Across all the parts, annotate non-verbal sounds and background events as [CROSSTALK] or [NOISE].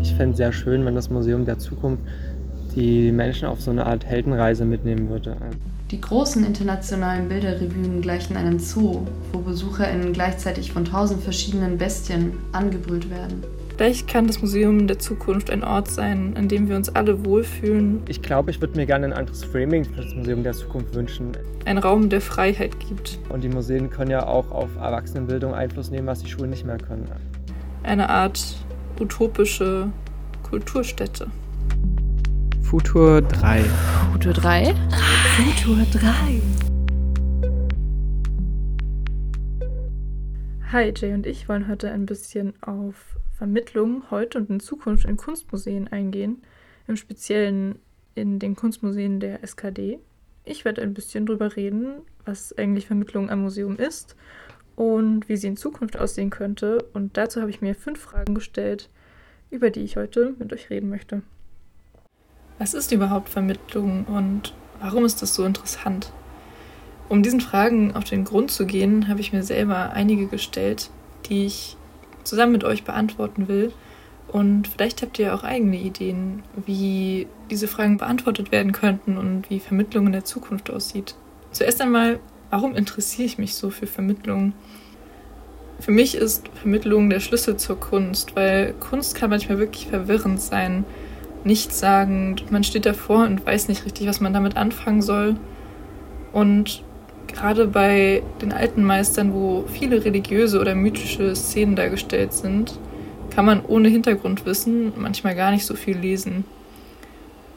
Ich fände es sehr schön, wenn das Museum der Zukunft die Menschen auf so eine Art Heldenreise mitnehmen würde. Die großen internationalen Bilderrevuen gleichen einem Zoo, wo BesucherInnen gleichzeitig von tausend verschiedenen Bestien angebrüllt werden. Vielleicht kann das Museum der Zukunft ein Ort sein, an dem wir uns alle wohlfühlen. Ich glaube, ich würde mir gerne ein anderes Framing für das Museum der Zukunft wünschen. Ein Raum der Freiheit gibt. Und die Museen können ja auch auf Erwachsenenbildung Einfluss nehmen, was die Schulen nicht mehr können. Eine Art utopische Kulturstätte. Futur 3. Futur 3? Futur 3. Hi, Jay und ich wollen heute ein bisschen auf Vermittlung heute und in Zukunft in Kunstmuseen eingehen, im Speziellen in den Kunstmuseen der SKD. Ich werde ein bisschen darüber reden, was eigentlich Vermittlung am Museum ist und wie sie in Zukunft aussehen könnte. Und dazu habe ich mir fünf Fragen gestellt, über die ich heute mit euch reden möchte. Was ist überhaupt Vermittlung und warum ist das so interessant? Um diesen Fragen auf den Grund zu gehen, habe ich mir selber einige gestellt, die ich zusammen mit euch beantworten will. Und vielleicht habt ihr auch eigene Ideen, wie diese Fragen beantwortet werden könnten und wie Vermittlung in der Zukunft aussieht. Zuerst einmal, warum interessiere ich mich so für Vermittlung? Für mich ist Vermittlung der Schlüssel zur Kunst, weil Kunst kann manchmal wirklich verwirrend sein, nichtssagend. Man steht davor und weiß nicht richtig, was man damit anfangen soll. Und gerade bei den alten Meistern, wo viele religiöse oder mythische Szenen dargestellt sind, kann man ohne Hintergrundwissen manchmal gar nicht so viel lesen.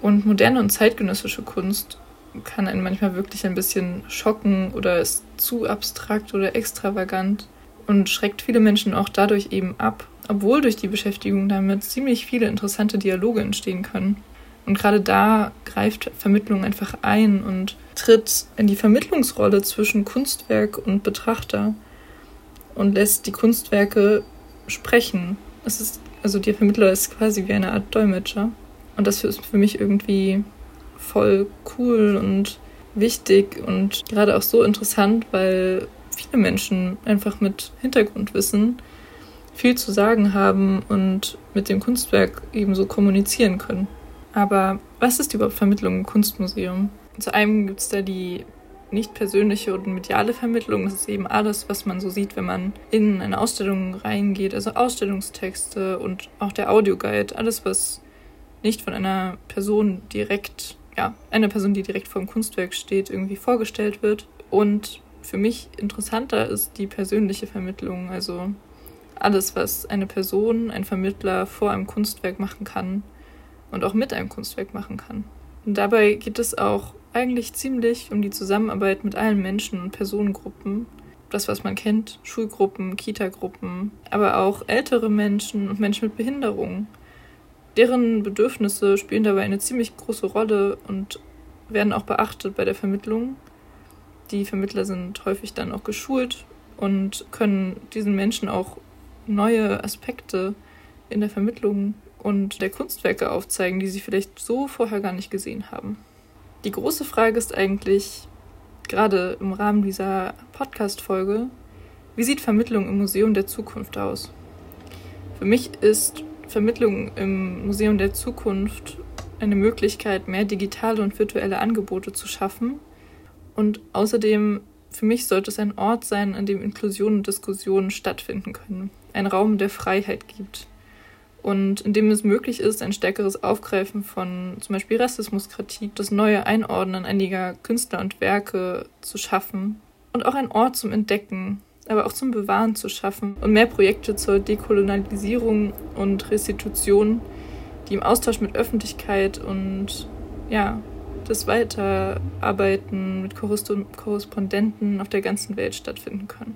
Und moderne und zeitgenössische Kunst kann einen manchmal wirklich ein bisschen schocken oder ist zu abstrakt oder extravagant und schreckt viele Menschen auch dadurch eben ab, obwohl durch die Beschäftigung damit ziemlich viele interessante Dialoge entstehen können. Und gerade da greift Vermittlung einfach ein und tritt in die Vermittlungsrolle zwischen Kunstwerk und Betrachter und lässt die Kunstwerke sprechen. Es ist, also der Vermittler ist quasi wie eine Art Dolmetscher. Und das ist für mich irgendwie voll cool und wichtig und gerade auch so interessant, weil viele Menschen einfach mit Hintergrundwissen viel zu sagen haben und mit dem Kunstwerk ebenso kommunizieren können. Aber was ist überhaupt Vermittlung im Kunstmuseum? Zu einem gibt es da die nicht persönliche und mediale Vermittlung. Das ist eben alles, was man so sieht, wenn man in eine Ausstellung reingeht. Also Ausstellungstexte und auch der Audioguide. Alles, was nicht von einer Person direkt, ja, einer Person, die direkt vor dem Kunstwerk steht, irgendwie vorgestellt wird. Und für mich interessanter ist die persönliche Vermittlung. Also alles, was eine Person, ein Vermittler vor einem Kunstwerk machen kann und auch mit einem Kunstwerk machen kann. Und dabei geht es auch eigentlich ziemlich um die Zusammenarbeit mit allen Menschen und Personengruppen. Das, was man kennt, Schulgruppen, Kitagruppen, aber auch ältere Menschen und Menschen mit Behinderungen. Deren Bedürfnisse spielen dabei eine ziemlich große Rolle und werden auch beachtet bei der Vermittlung. Die Vermittler sind häufig dann auch geschult und können diesen Menschen auch neue Aspekte in der Vermittlung und der Kunstwerke aufzeigen, die sie vielleicht so vorher gar nicht gesehen haben. Die große Frage ist eigentlich, gerade im Rahmen dieser Podcast-Folge, wie sieht Vermittlung im Museum der Zukunft aus? Für mich ist Vermittlung im Museum der Zukunft eine Möglichkeit, mehr digitale und virtuelle Angebote zu schaffen. Und außerdem, für mich sollte es ein Ort sein, an dem Inklusion und Diskussionen stattfinden können. Ein Raum der Freiheit gibt und in dem es möglich ist, ein stärkeres Aufgreifen von zum Beispiel Rassismuskritik, das neue Einordnen einiger Künstler und Werke zu schaffen und auch ein Ort zum Entdecken, aber auch zum Bewahren zu schaffen und mehr Projekte zur Dekolonialisierung und Restitution, die im Austausch mit Öffentlichkeit und ja, das Weiterarbeiten mit Korrespondenten auf der ganzen Welt stattfinden können.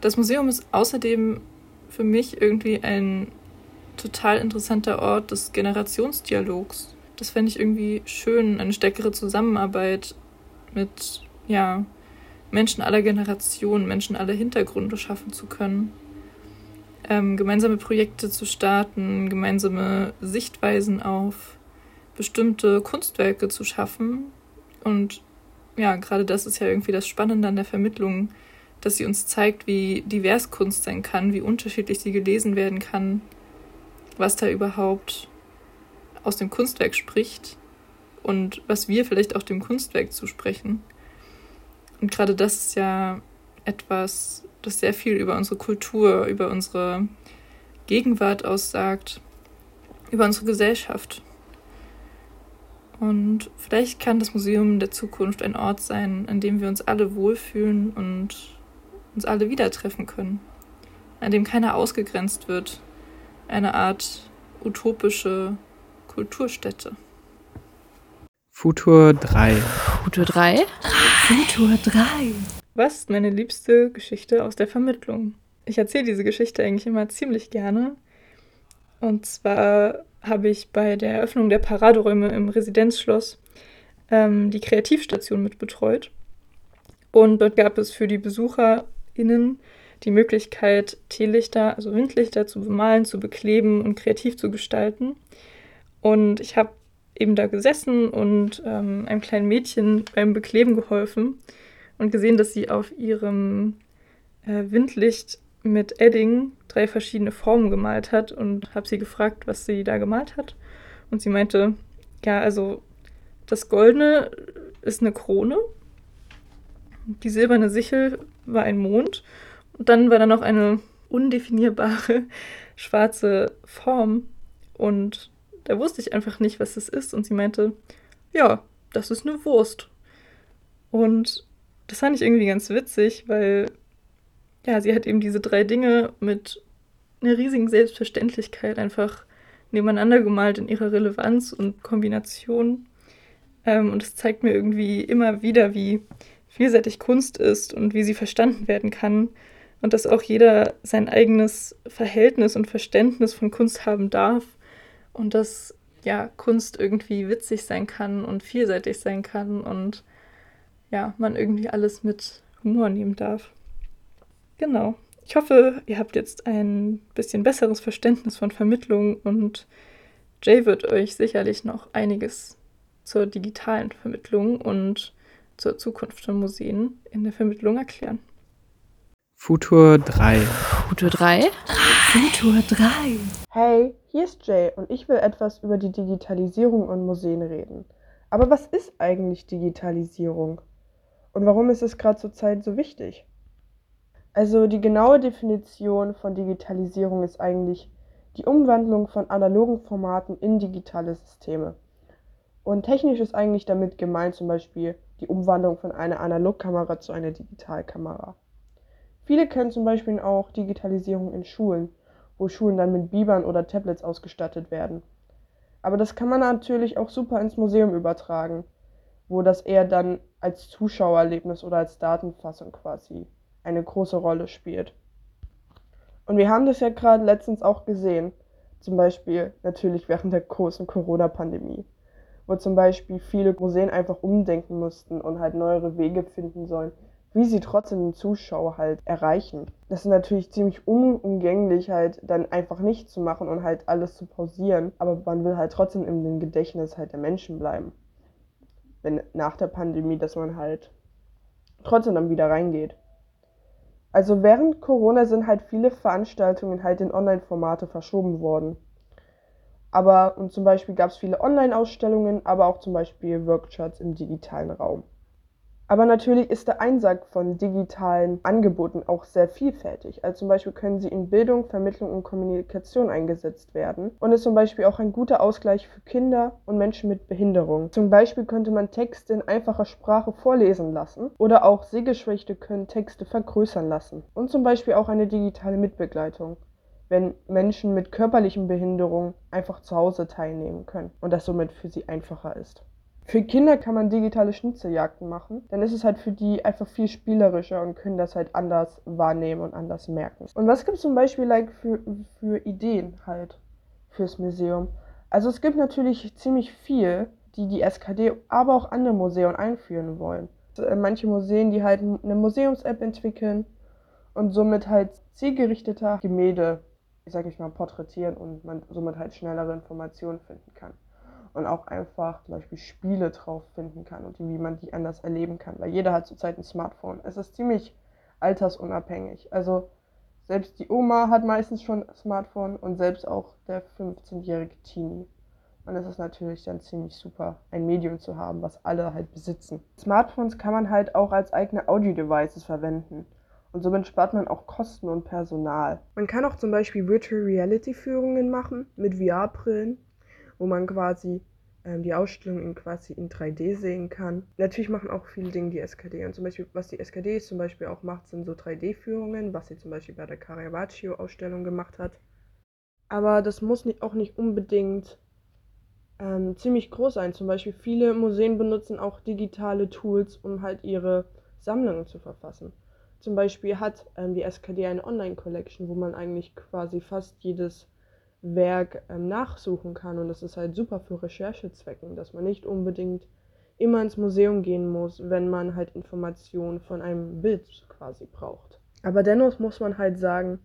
Das Museum ist außerdem für mich irgendwie ein total interessanter Ort des Generationsdialogs. Das fände ich irgendwie schön, eine stärkere Zusammenarbeit mit, ja, Menschen aller Generationen, Menschen aller Hintergründe schaffen zu können. Ähm, gemeinsame Projekte zu starten, gemeinsame Sichtweisen auf bestimmte Kunstwerke zu schaffen. Und ja, gerade das ist ja irgendwie das Spannende an der Vermittlung, dass sie uns zeigt, wie divers Kunst sein kann, wie unterschiedlich sie gelesen werden kann, was da überhaupt aus dem Kunstwerk spricht und was wir vielleicht auch dem Kunstwerk zusprechen. Und gerade das ist ja etwas, das sehr viel über unsere Kultur, über unsere Gegenwart aussagt, über unsere Gesellschaft. Und vielleicht kann das Museum der Zukunft ein Ort sein, an dem wir uns alle wohlfühlen und uns alle wieder treffen können, an dem keiner ausgegrenzt wird, eine Art utopische Kulturstätte. Futur 3. Futur 3? Futur 3. Was ist meine liebste Geschichte aus der Vermittlung? Ich erzähle diese Geschichte eigentlich immer ziemlich gerne. Und zwar habe ich bei der Eröffnung der Paraderäume im Residenzschloss ähm, die Kreativstation mitbetreut. Und dort gab es für die BesucherInnen die Möglichkeit, Teelichter, also Windlichter zu bemalen, zu bekleben und kreativ zu gestalten. Und ich habe eben da gesessen und ähm, einem kleinen Mädchen beim Bekleben geholfen und gesehen, dass sie auf ihrem äh, Windlicht mit Edding drei verschiedene Formen gemalt hat und habe sie gefragt, was sie da gemalt hat. Und sie meinte, ja, also das Goldene ist eine Krone, die silberne Sichel war ein Mond und dann war da noch eine undefinierbare [LAUGHS] schwarze Form und da wusste ich einfach nicht, was das ist und sie meinte, ja, das ist eine Wurst. Und das fand ich irgendwie ganz witzig, weil ja, sie hat eben diese drei Dinge mit einer riesigen Selbstverständlichkeit einfach nebeneinander gemalt in ihrer Relevanz und Kombination. Ähm, und es zeigt mir irgendwie immer wieder, wie vielseitig Kunst ist und wie sie verstanden werden kann. Und dass auch jeder sein eigenes Verhältnis und Verständnis von Kunst haben darf. Und dass ja Kunst irgendwie witzig sein kann und vielseitig sein kann und ja, man irgendwie alles mit Humor nehmen darf. Genau. Ich hoffe, ihr habt jetzt ein bisschen besseres Verständnis von Vermittlung und Jay wird euch sicherlich noch einiges zur digitalen Vermittlung und zur Zukunft von Museen in der Vermittlung erklären. Futur 3. Futur 3? Futur 3. Hey, hier ist Jay und ich will etwas über die Digitalisierung und Museen reden. Aber was ist eigentlich Digitalisierung? Und warum ist es gerade zur Zeit so wichtig? Also die genaue Definition von Digitalisierung ist eigentlich die Umwandlung von analogen Formaten in digitale Systeme. Und technisch ist eigentlich damit gemeint zum Beispiel die Umwandlung von einer Analogkamera zu einer Digitalkamera. Viele kennen zum Beispiel auch Digitalisierung in Schulen, wo Schulen dann mit Bibern oder Tablets ausgestattet werden. Aber das kann man natürlich auch super ins Museum übertragen, wo das eher dann als Zuschauererlebnis oder als Datenfassung quasi eine große Rolle spielt. Und wir haben das ja gerade letztens auch gesehen, zum Beispiel natürlich während der großen Corona-Pandemie, wo zum Beispiel viele Museen einfach umdenken mussten und halt neuere Wege finden sollen, wie sie trotzdem den Zuschauer halt erreichen. Das ist natürlich ziemlich unumgänglich, halt dann einfach nicht zu machen und halt alles zu pausieren, aber man will halt trotzdem im Gedächtnis halt der Menschen bleiben. Wenn nach der Pandemie, dass man halt trotzdem dann wieder reingeht. Also während Corona sind halt viele Veranstaltungen halt in Online-Formate verschoben worden. Aber und zum Beispiel gab es viele Online-Ausstellungen, aber auch zum Beispiel Workshops im digitalen Raum. Aber natürlich ist der Einsatz von digitalen Angeboten auch sehr vielfältig. Also zum Beispiel können sie in Bildung, Vermittlung und Kommunikation eingesetzt werden und ist zum Beispiel auch ein guter Ausgleich für Kinder und Menschen mit Behinderung. Zum Beispiel könnte man Texte in einfacher Sprache vorlesen lassen oder auch Sehgeschwächte können Texte vergrößern lassen. Und zum Beispiel auch eine digitale Mitbegleitung wenn Menschen mit körperlichen Behinderungen einfach zu Hause teilnehmen können und das somit für sie einfacher ist. Für Kinder kann man digitale Schnitzeljagden machen. Dann ist es halt für die einfach viel spielerischer und können das halt anders wahrnehmen und anders merken. Und was gibt es zum Beispiel like für, für Ideen halt fürs Museum? Also es gibt natürlich ziemlich viel, die die SKD, aber auch andere Museen einführen wollen. Äh, manche Museen, die halt eine Museums-App entwickeln und somit halt zielgerichteter Gemälde, sag ich mal, porträtieren und man somit halt schnellere Informationen finden kann und auch einfach zum Beispiel Spiele drauf finden kann und wie man die anders erleben kann, weil jeder hat zurzeit ein Smartphone. Es ist ziemlich altersunabhängig. Also Selbst die Oma hat meistens schon ein Smartphone und selbst auch der 15-jährige Teenie. Und es ist natürlich dann ziemlich super, ein Medium zu haben, was alle halt besitzen. Smartphones kann man halt auch als eigene Audio-Devices verwenden. Und somit spart man auch Kosten und Personal. Man kann auch zum Beispiel Virtual Reality Führungen machen mit VR-Brillen, wo man quasi ähm, die Ausstellung in quasi in 3D sehen kann. Natürlich machen auch viele Dinge die SKD. Und zum Beispiel, was die SKD zum Beispiel auch macht, sind so 3D-Führungen, was sie zum Beispiel bei der Caravaggio-Ausstellung gemacht hat. Aber das muss nicht, auch nicht unbedingt ähm, ziemlich groß sein. Zum Beispiel viele Museen benutzen auch digitale Tools, um halt ihre Sammlungen zu verfassen. Zum Beispiel hat ähm, die SKD eine Online-Collection, wo man eigentlich quasi fast jedes Werk ähm, nachsuchen kann. Und das ist halt super für Recherchezwecken, dass man nicht unbedingt immer ins Museum gehen muss, wenn man halt Informationen von einem Bild quasi braucht. Aber dennoch muss man halt sagen,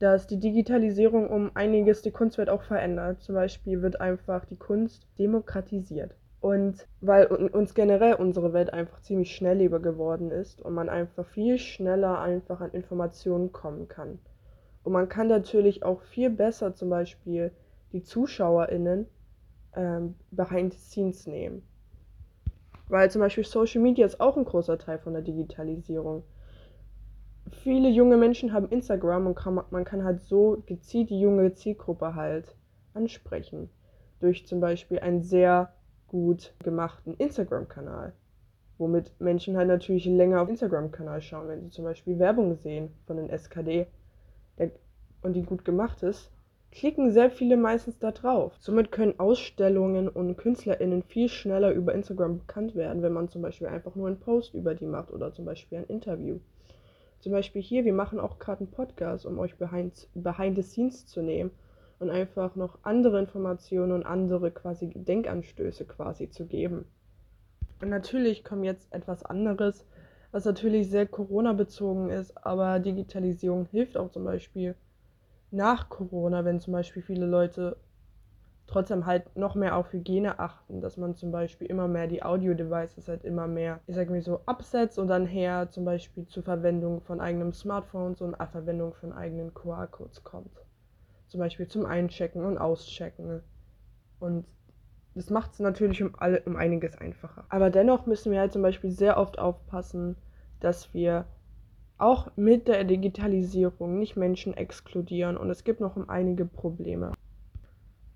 dass die Digitalisierung um einiges die Kunstwelt auch verändert. Zum Beispiel wird einfach die Kunst demokratisiert. Und weil uns generell unsere Welt einfach ziemlich schnellleber geworden ist und man einfach viel schneller einfach an Informationen kommen kann. Und man kann natürlich auch viel besser zum Beispiel die ZuschauerInnen ähm, behind the scenes nehmen. Weil zum Beispiel Social Media ist auch ein großer Teil von der Digitalisierung viele junge Menschen haben Instagram und kann, man kann halt so gezielt die junge Zielgruppe halt ansprechen. Durch zum Beispiel einen sehr gut gemachten Instagram-Kanal. Womit Menschen halt natürlich länger auf Instagram-Kanal schauen, wenn sie zum Beispiel Werbung sehen von den SKD und die gut gemacht ist, klicken sehr viele meistens da drauf. Somit können Ausstellungen und KünstlerInnen viel schneller über Instagram bekannt werden, wenn man zum Beispiel einfach nur einen Post über die macht oder zum Beispiel ein Interview. Zum Beispiel hier, wir machen auch gerade einen Podcast, um euch behind, behind the scenes zu nehmen und einfach noch andere Informationen und andere quasi Denkanstöße quasi zu geben. Und natürlich kommt jetzt etwas anderes, was natürlich sehr Corona-bezogen ist, aber Digitalisierung hilft auch zum Beispiel nach Corona, wenn zum Beispiel viele Leute trotzdem halt noch mehr auf Hygiene achten, dass man zum Beispiel immer mehr die Audio-Devices halt immer mehr, ich sag mal so, absetzt und dann her zum Beispiel zur Verwendung von eigenen Smartphones und Verwendung von eigenen QR-Codes kommt. Zum Beispiel zum Einchecken und Auschecken. Und das macht es natürlich um, alle, um einiges einfacher. Aber dennoch müssen wir halt zum Beispiel sehr oft aufpassen, dass wir auch mit der Digitalisierung nicht Menschen exkludieren und es gibt noch um einige Probleme.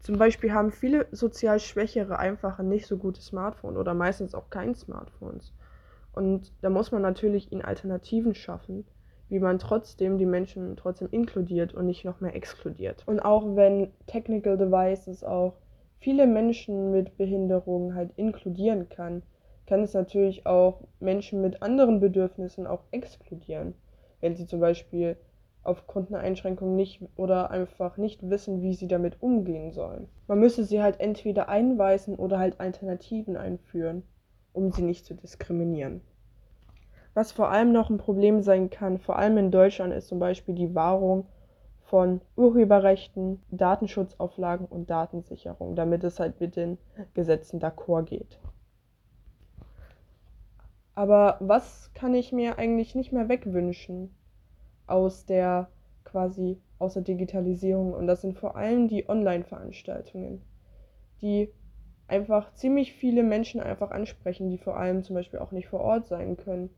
Zum Beispiel haben viele sozial Schwächere einfach ein nicht so gutes Smartphone oder meistens auch kein Smartphones. Und da muss man natürlich ihnen Alternativen schaffen, wie man trotzdem die Menschen trotzdem inkludiert und nicht noch mehr exkludiert. Und auch wenn Technical Devices auch viele Menschen mit Behinderungen halt inkludieren kann, kann es natürlich auch Menschen mit anderen Bedürfnissen auch exkludieren. Wenn sie zum Beispiel aufgrund einer Einschränkung nicht oder einfach nicht wissen, wie sie damit umgehen sollen. Man müsste sie halt entweder einweisen oder halt Alternativen einführen, um sie nicht zu diskriminieren. Was vor allem noch ein Problem sein kann, vor allem in Deutschland, ist zum Beispiel die Wahrung von Urheberrechten, Datenschutzauflagen und Datensicherung, damit es halt mit den Gesetzen d'accord geht. Aber was kann ich mir eigentlich nicht mehr wegwünschen? aus der quasi aus der Digitalisierung und das sind vor allem die Online-Veranstaltungen, die einfach ziemlich viele Menschen einfach ansprechen, die vor allem zum Beispiel auch nicht vor Ort sein können,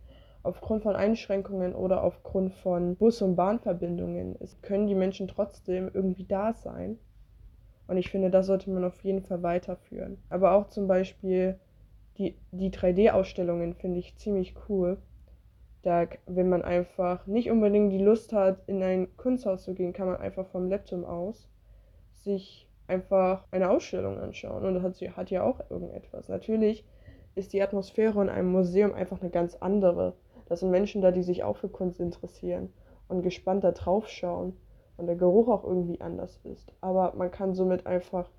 aufgrund von Einschränkungen oder aufgrund von Bus- und Bahnverbindungen. Es können die Menschen trotzdem irgendwie da sein. Und ich finde, das sollte man auf jeden Fall weiterführen. Aber auch zum Beispiel die, die 3D-Ausstellungen finde ich ziemlich cool, da, wenn man einfach nicht unbedingt die Lust hat, in ein Kunsthaus zu gehen, kann man einfach vom Laptop aus sich einfach eine Ausstellung anschauen. Und das hat, hat ja auch irgendetwas. Natürlich ist die Atmosphäre in einem Museum einfach eine ganz andere. Da sind Menschen da, die sich auch für Kunst interessieren und gespannt da drauf schauen und der Geruch auch irgendwie anders ist. Aber man kann somit einfach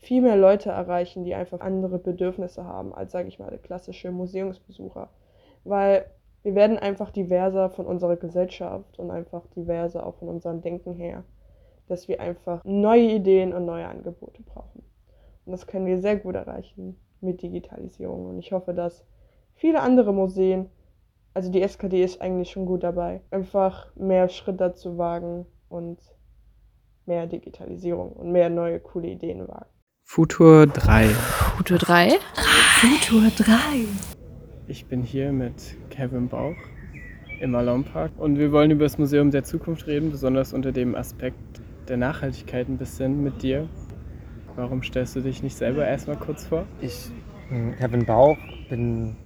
viel mehr Leute erreichen, die einfach andere Bedürfnisse haben als, sage ich mal, klassische Museumsbesucher. Weil wir werden einfach diverser von unserer Gesellschaft und einfach diverser auch von unserem Denken her, dass wir einfach neue Ideen und neue Angebote brauchen. Und das können wir sehr gut erreichen mit Digitalisierung. Und ich hoffe, dass viele andere Museen Also die SKD ist eigentlich schon gut dabei. Einfach mehr Schritte zu wagen und mehr Digitalisierung und mehr neue coole Ideen wagen. Futur 3. Futur 3. Futur 3. Ich bin hier mit Kevin Bauch im Malone Park und wir wollen über das Museum der Zukunft reden, besonders unter dem Aspekt der Nachhaltigkeit ein bisschen mit dir. Warum stellst du dich nicht selber erstmal kurz vor? Ich bin Kevin Bauch, bin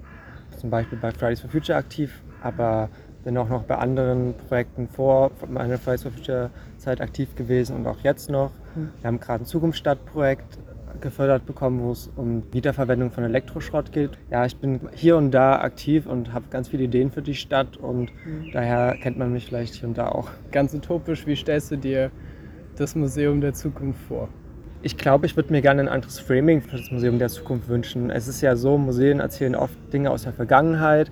zum Beispiel bei Fridays for Future aktiv, aber bin auch noch bei anderen Projekten vor meiner Future Zeit aktiv gewesen und auch jetzt noch. Wir haben gerade ein Zukunftsstadtprojekt gefördert bekommen, wo es um Wiederverwendung von Elektroschrott geht. Ja, ich bin hier und da aktiv und habe ganz viele Ideen für die Stadt und daher kennt man mich vielleicht hier und da auch. Ganz utopisch, wie stellst du dir das Museum der Zukunft vor? Ich glaube, ich würde mir gerne ein anderes Framing für das Museum der Zukunft wünschen. Es ist ja so, Museen erzählen oft Dinge aus der Vergangenheit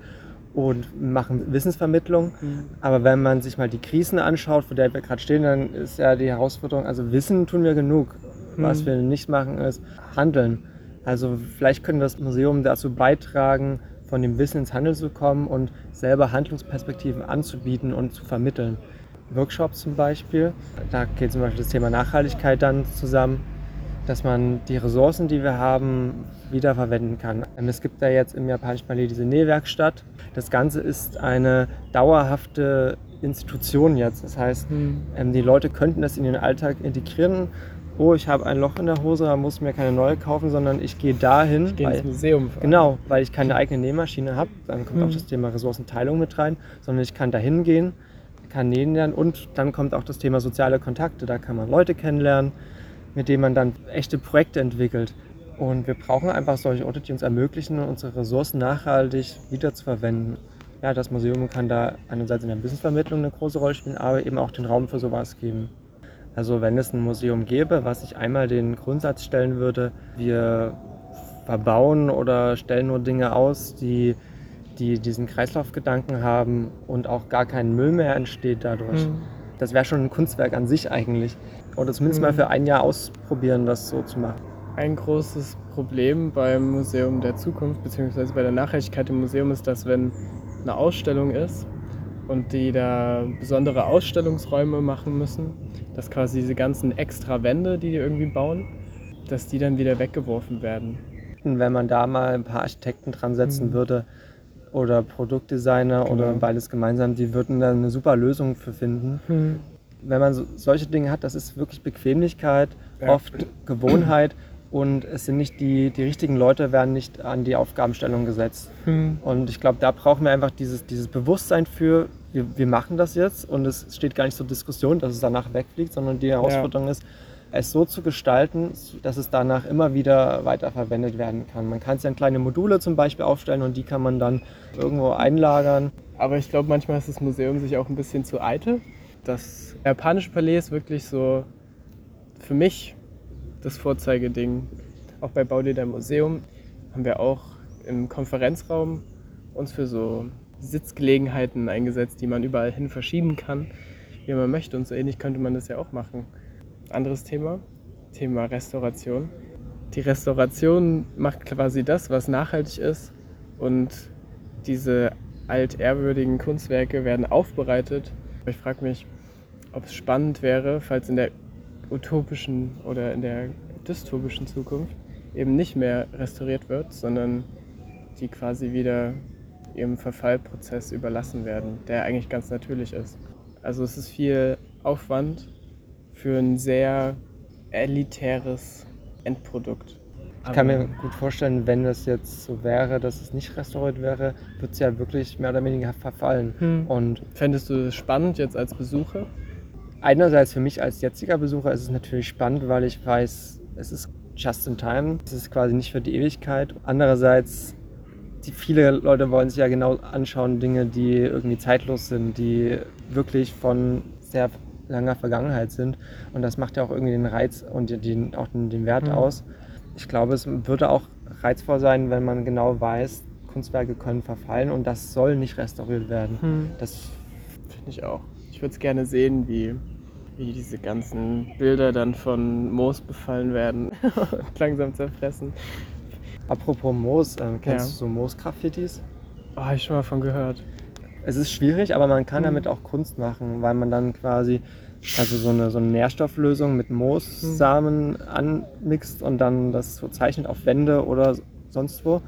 und machen Wissensvermittlung. Aber wenn man sich mal die Krisen anschaut, vor der wir gerade stehen, dann ist ja die Herausforderung, also Wissen tun wir genug. Was wir nicht machen, ist handeln. Also vielleicht können das Museum dazu beitragen, von dem Wissen ins Handeln zu kommen und selber Handlungsperspektiven anzubieten und zu vermitteln. Workshops zum Beispiel, da geht zum Beispiel das Thema Nachhaltigkeit dann zusammen, dass man die Ressourcen, die wir haben, wiederverwenden kann. Ähm, Es gibt da jetzt im japanischen Palais diese Nähwerkstatt. Das Ganze ist eine dauerhafte Institution jetzt. Das heißt, ähm, die Leute könnten das in ihren Alltag integrieren. Oh, ich habe ein Loch in der Hose, da muss ich mir keine neue kaufen, sondern ich gehe dahin. Ich gehe ins Museum. fahren. Genau, weil ich keine eigene Nähmaschine habe. Dann kommt auch das Thema Ressourcenteilung mit rein, sondern ich kann da hingehen, kann nähen lernen und dann kommt auch das Thema soziale Kontakte. Da kann man Leute kennenlernen, mit denen man dann echte Projekte entwickelt. Und wir brauchen einfach solche Orte, die uns ermöglichen, unsere Ressourcen nachhaltig wiederzuverwenden. Ja, das Museum kann da einerseits in der Wissensvermittlung eine große Rolle spielen, aber eben auch den Raum für sowas geben. Also wenn es ein Museum gäbe, was sich einmal den Grundsatz stellen würde, wir verbauen oder stellen nur Dinge aus, die, die diesen Kreislaufgedanken haben und auch gar kein Müll mehr entsteht dadurch. Mhm. Das wäre schon ein Kunstwerk an sich eigentlich. Oder zumindest mal Mhm. für ein Jahr ausprobieren, das so zu machen. Ein großes Problem beim Museum der Zukunft, beziehungsweise bei der Nachhaltigkeit im Museum, ist, dass wenn eine Ausstellung ist und die da besondere Ausstellungsräume machen müssen, dass quasi diese ganzen extra Wände, die die irgendwie bauen, dass die dann wieder weggeworfen werden. Wenn man da mal ein paar Architekten dran setzen Mhm. würde oder Produktdesigner oder Genau. beides gemeinsam, die würden da eine super Lösung für finden. wenn man so, solche Dinge hat, das ist wirklich Bequemlichkeit, Ja. oft Gewohnheit und es sind nicht die, die richtigen Leute werden nicht an die Aufgabenstellung gesetzt. Und ich glaube, da brauchen wir einfach dieses, dieses Bewusstsein für, wir, wir machen das jetzt und es steht gar nicht zur Diskussion, dass es danach wegfliegt, sondern die Herausforderung ist, es so zu gestalten, dass es danach immer wieder weiterverwendet werden kann. Man kann es ja in kleine Module zum Beispiel aufstellen und die kann man dann irgendwo einlagern. Aber ich glaube, manchmal ist das Museum sich auch ein bisschen zu eitel. Das japanische Palais ist wirklich so für mich das Vorzeigeding. Auch bei Baulieder Museum haben wir auch im Konferenzraum uns für so Sitzgelegenheiten eingesetzt, die man überall hin verschieben kann, wie man möchte. Und so ähnlich könnte man das ja auch machen. Anderes Thema, Thema Restauration. Die Restauration macht quasi das, was nachhaltig ist und diese altehrwürdigen Kunstwerke werden aufbereitet. Ich frage mich, ob es spannend wäre, falls in der utopischen oder in der dystopischen Zukunft eben nicht mehr restauriert wird, sondern die quasi wieder ihrem Verfallprozess überlassen werden, der eigentlich ganz natürlich ist. Also es ist viel Aufwand für ein sehr elitäres Endprodukt. Ich kann mir gut vorstellen, wenn es jetzt so wäre, dass es nicht restauriert wäre, wird es ja wirklich mehr oder weniger verfallen. Hm. Und Fändest du es spannend jetzt als Besucher? Einerseits für mich als jetziger Besucher ist es natürlich spannend, weil ich weiß, es ist just in time. Es ist quasi nicht für die Ewigkeit. Andererseits, die, viele Leute wollen sich ja genau anschauen, Dinge, die irgendwie zeitlos sind, die wirklich von sehr langer Vergangenheit sind. Und das macht ja auch irgendwie den Reiz und den- auch den, den Wert Mhm. aus. Ich glaube, es würde auch reizvoll sein, wenn man genau weiß, Kunstwerke können verfallen und das soll nicht restauriert werden. Das Finde ich auch. Ich würde es gerne sehen, wie, wie diese ganzen Bilder dann von Moos befallen werden und [LAUGHS] langsam zerfressen. Apropos Moos, ähm, kennst Ja. du so Moos-Graffitis? Oh, habe ich schon mal von gehört. es ist schwierig, aber man kann Mhm. damit auch Kunst machen, weil man dann quasi also so eine, so eine Nährstofflösung mit Moossamen anmixt und dann das so zeichnet auf Wände oder sonst wo.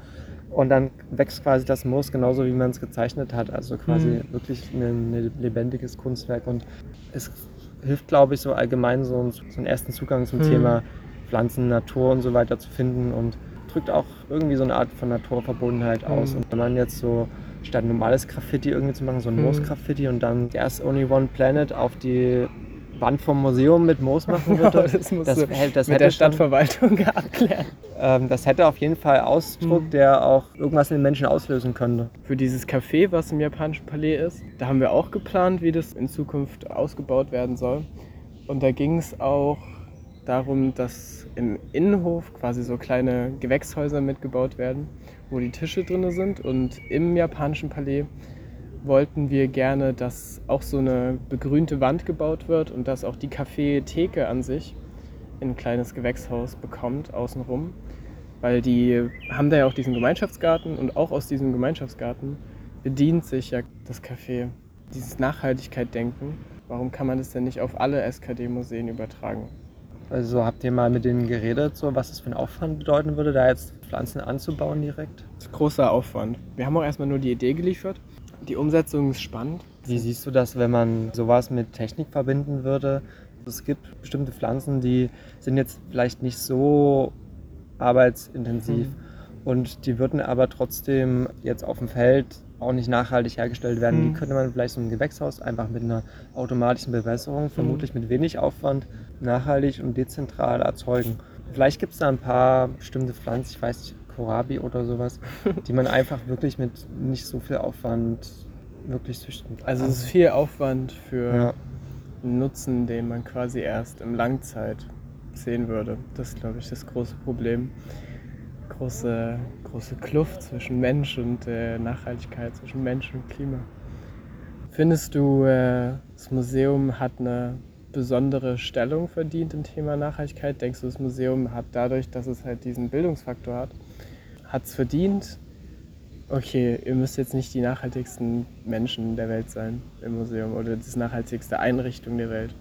Und dann wächst quasi das Moos genauso, wie man es gezeichnet hat. Also quasi Mhm. wirklich ein, ein lebendiges Kunstwerk. Und es hilft, glaube ich, so allgemein so, einen- so einen ersten Zugang zum Mhm. Thema Pflanzen, Natur und so weiter zu finden und drückt auch irgendwie so eine Art von Naturverbundenheit aus. Mhm. Und wenn man jetzt so statt normales Graffiti irgendwie zu machen, so ein Mhm. Moos-Graffiti und dann There's Only One Planet auf die Wand vom Museum mit Moos machen [LAUGHS] würde, das musst das, du hält- das mit hätte der schon- Stadtverwaltung [LAUGHS] abklären. ähm, das hätte auf jeden Fall Ausdruck, Mhm. der auch irgendwas in den Menschen auslösen könnte. Für dieses Café, was im japanischen Palais ist, da haben wir auch geplant, wie das in Zukunft ausgebaut werden soll. Und da ging es auch darum, dass im Innenhof quasi so kleine Gewächshäuser mitgebaut werden, wo die Tische drin sind. Und im japanischen Palais wollten wir gerne, dass auch so eine begrünte Wand gebaut wird und dass auch die Café-Theke an sich ein kleines Gewächshaus bekommt außenrum. Weil die haben da ja auch diesen Gemeinschaftsgarten und auch aus diesem Gemeinschaftsgarten bedient sich ja das Café. Dieses Nachhaltigkeit-Denken, warum kann man das denn nicht auf alle SKD-Museen übertragen? Also habt ihr mal mit denen geredet, so was es für einen Aufwand bedeuten würde, da jetzt Pflanzen anzubauen direkt? Das ist großer Aufwand. Wir haben auch erstmal nur die Idee geliefert. Die Umsetzung ist spannend. Wie siehst du das, wenn man sowas mit Technik verbinden würde? Es gibt bestimmte Pflanzen, die sind jetzt vielleicht nicht so arbeitsintensiv und die würden aber trotzdem jetzt auf dem Feld auch nicht nachhaltig hergestellt werden. Mhm. Die könnte man vielleicht so ein Gewächshaus einfach mit einer automatischen Bewässerung, vermutlich mit wenig Aufwand, nachhaltig und dezentral erzeugen. Vielleicht gibt es da ein paar bestimmte Pflanzen, ich weiß nicht, Kohlrabi oder sowas, die man einfach wirklich mit nicht so viel Aufwand wirklich züchten kann. Also es ist viel Aufwand für Ja. einen Nutzen, den man quasi erst im Langzeit sehen würde. Das ist, glaube ich, das große Problem. Große, große Kluft zwischen Mensch und äh, Nachhaltigkeit, zwischen Mensch und Klima. Findest du, äh, das Museum hat eine besondere Stellung verdient im Thema Nachhaltigkeit? Denkst du, das Museum hat dadurch, dass es halt diesen Bildungsfaktor hat, hat es verdient? Okay, ihr müsst jetzt nicht die nachhaltigsten Menschen der Welt sein im Museum oder das nachhaltigste Einrichtung der Welt.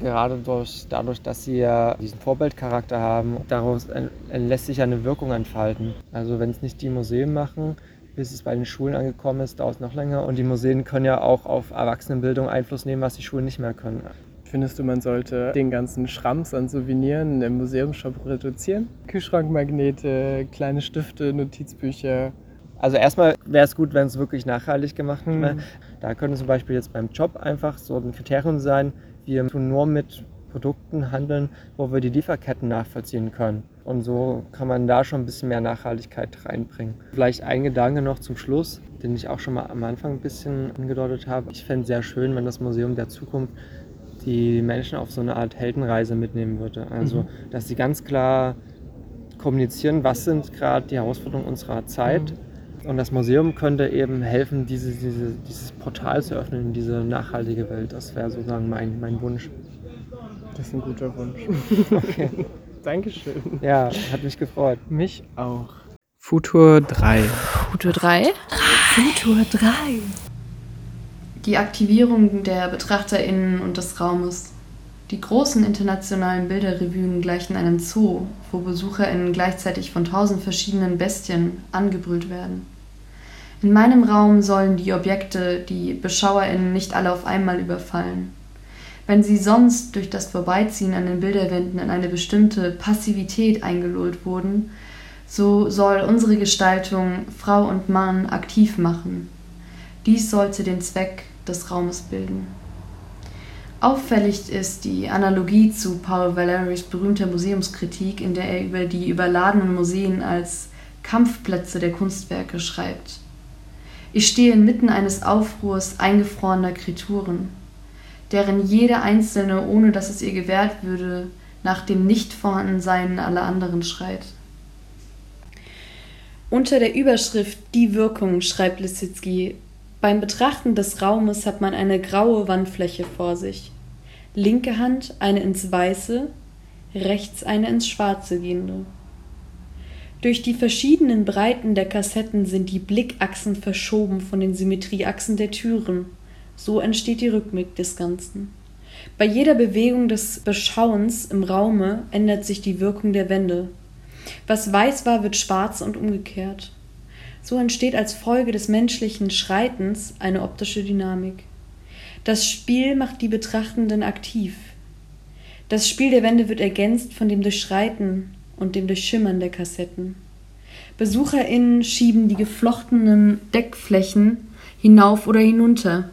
Gerade durch, dadurch, dass sie ja diesen Vorbildcharakter haben, daraus lässt sich ja eine Wirkung entfalten. Also wenn es nicht die Museen machen, bis es bei den Schulen angekommen ist, dauert es noch länger. Und die Museen können ja auch auf Erwachsenenbildung Einfluss nehmen, was die Schulen nicht mehr können. Findest du, man sollte den ganzen Schrams an Souveniren im Museumsshop reduzieren? Kühlschrankmagnete, kleine Stifte, Notizbücher. Also erstmal wäre es gut, wenn es wirklich nachhaltig gemacht Mhm. wäre. Da könnte zum Beispiel jetzt beim Job einfach so ein Kriterium sein, wir tun nur mit Produkten handeln, wo wir die Lieferketten nachvollziehen können. Und so kann man da schon ein bisschen mehr Nachhaltigkeit reinbringen. Vielleicht ein Gedanke noch zum Schluss, den ich auch schon mal am Anfang ein bisschen angedeutet habe. Ich fände es sehr schön, wenn das Museum der Zukunft die Menschen auf so eine Art Heldenreise mitnehmen würde. Also, dass sie ganz klar kommunizieren, was sind gerade die Herausforderungen unserer Zeit. Und das Museum könnte eben helfen, diese, diese, dieses Portal zu öffnen in diese nachhaltige Welt. Das wäre sozusagen mein, mein Wunsch. Das ist ein guter Wunsch. Okay. Dankeschön. Ja, hat mich gefreut. Mich auch. Futur 3. Futur 3. Futur 3. Die Aktivierung der BetrachterInnen und des Raumes. Die großen internationalen Bilderrevuen gleichen einem Zoo, wo BesucherInnen gleichzeitig von tausend verschiedenen Bestien angebrüllt werden. In meinem Raum sollen die Objekte die BeschauerInnen nicht alle auf einmal überfallen. Wenn sie sonst durch das Vorbeiziehen an den Bilderwänden in eine bestimmte Passivität eingelullt wurden, so soll unsere Gestaltung Frau und Mann aktiv machen. Dies sollte den Zweck des Raumes bilden. Auffällig ist die Analogie zu Paul Valerys berühmter Museumskritik, in der er über die überladenen Museen als Kampfplätze der Kunstwerke schreibt. Ich stehe inmitten eines Aufruhrs eingefrorener Kreaturen, deren jede einzelne, ohne dass es ihr gewährt würde, nach dem Nichtvorhandensein aller anderen schreit. Unter der Überschrift Die Wirkung schreibt Lissitzky, beim Betrachten des Raumes hat man eine graue Wandfläche vor sich. Linke Hand eine ins Weiße, rechts eine ins Schwarze gehende. Durch die verschiedenen Breiten der Kassetten sind die Blickachsen verschoben von den Symmetrieachsen der Türen. So entsteht die Rhythmik des Ganzen. Bei jeder Bewegung des Beschauens im Raume ändert sich die Wirkung der Wände. Was weiß war, wird schwarz und umgekehrt. So entsteht als Folge des menschlichen Schreitens eine optische Dynamik. Das Spiel macht die Betrachtenden aktiv. Das Spiel der Wände wird ergänzt von dem Durchschreiten und dem Durchschimmern der Kassetten. BesucherInnen schieben die geflochtenen Deckflächen hinauf oder hinunter,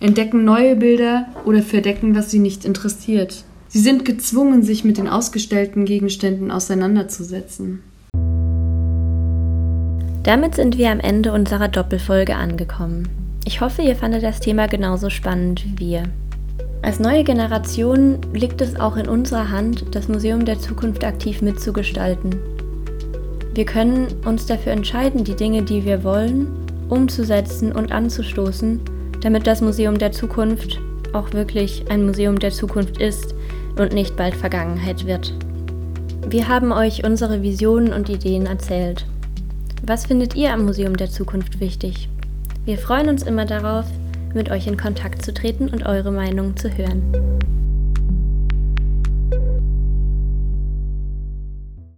entdecken neue Bilder oder verdecken, was sie nicht interessiert. Sie sind gezwungen, sich mit den ausgestellten Gegenständen auseinanderzusetzen. Damit sind wir am Ende unserer Doppelfolge angekommen. Ich hoffe, ihr fandet das Thema genauso spannend wie wir. Als neue Generation liegt es auch in unserer Hand, das Museum der Zukunft aktiv mitzugestalten. Wir können uns dafür entscheiden, die Dinge, die wir wollen, umzusetzen und anzustoßen, damit das Museum der Zukunft auch wirklich ein Museum der Zukunft ist und nicht bald Vergangenheit wird. Wir haben euch unsere Visionen und Ideen erzählt. Was findet ihr am Museum der Zukunft wichtig? Wir freuen uns immer darauf, mit euch in Kontakt zu treten und eure Meinung zu hören.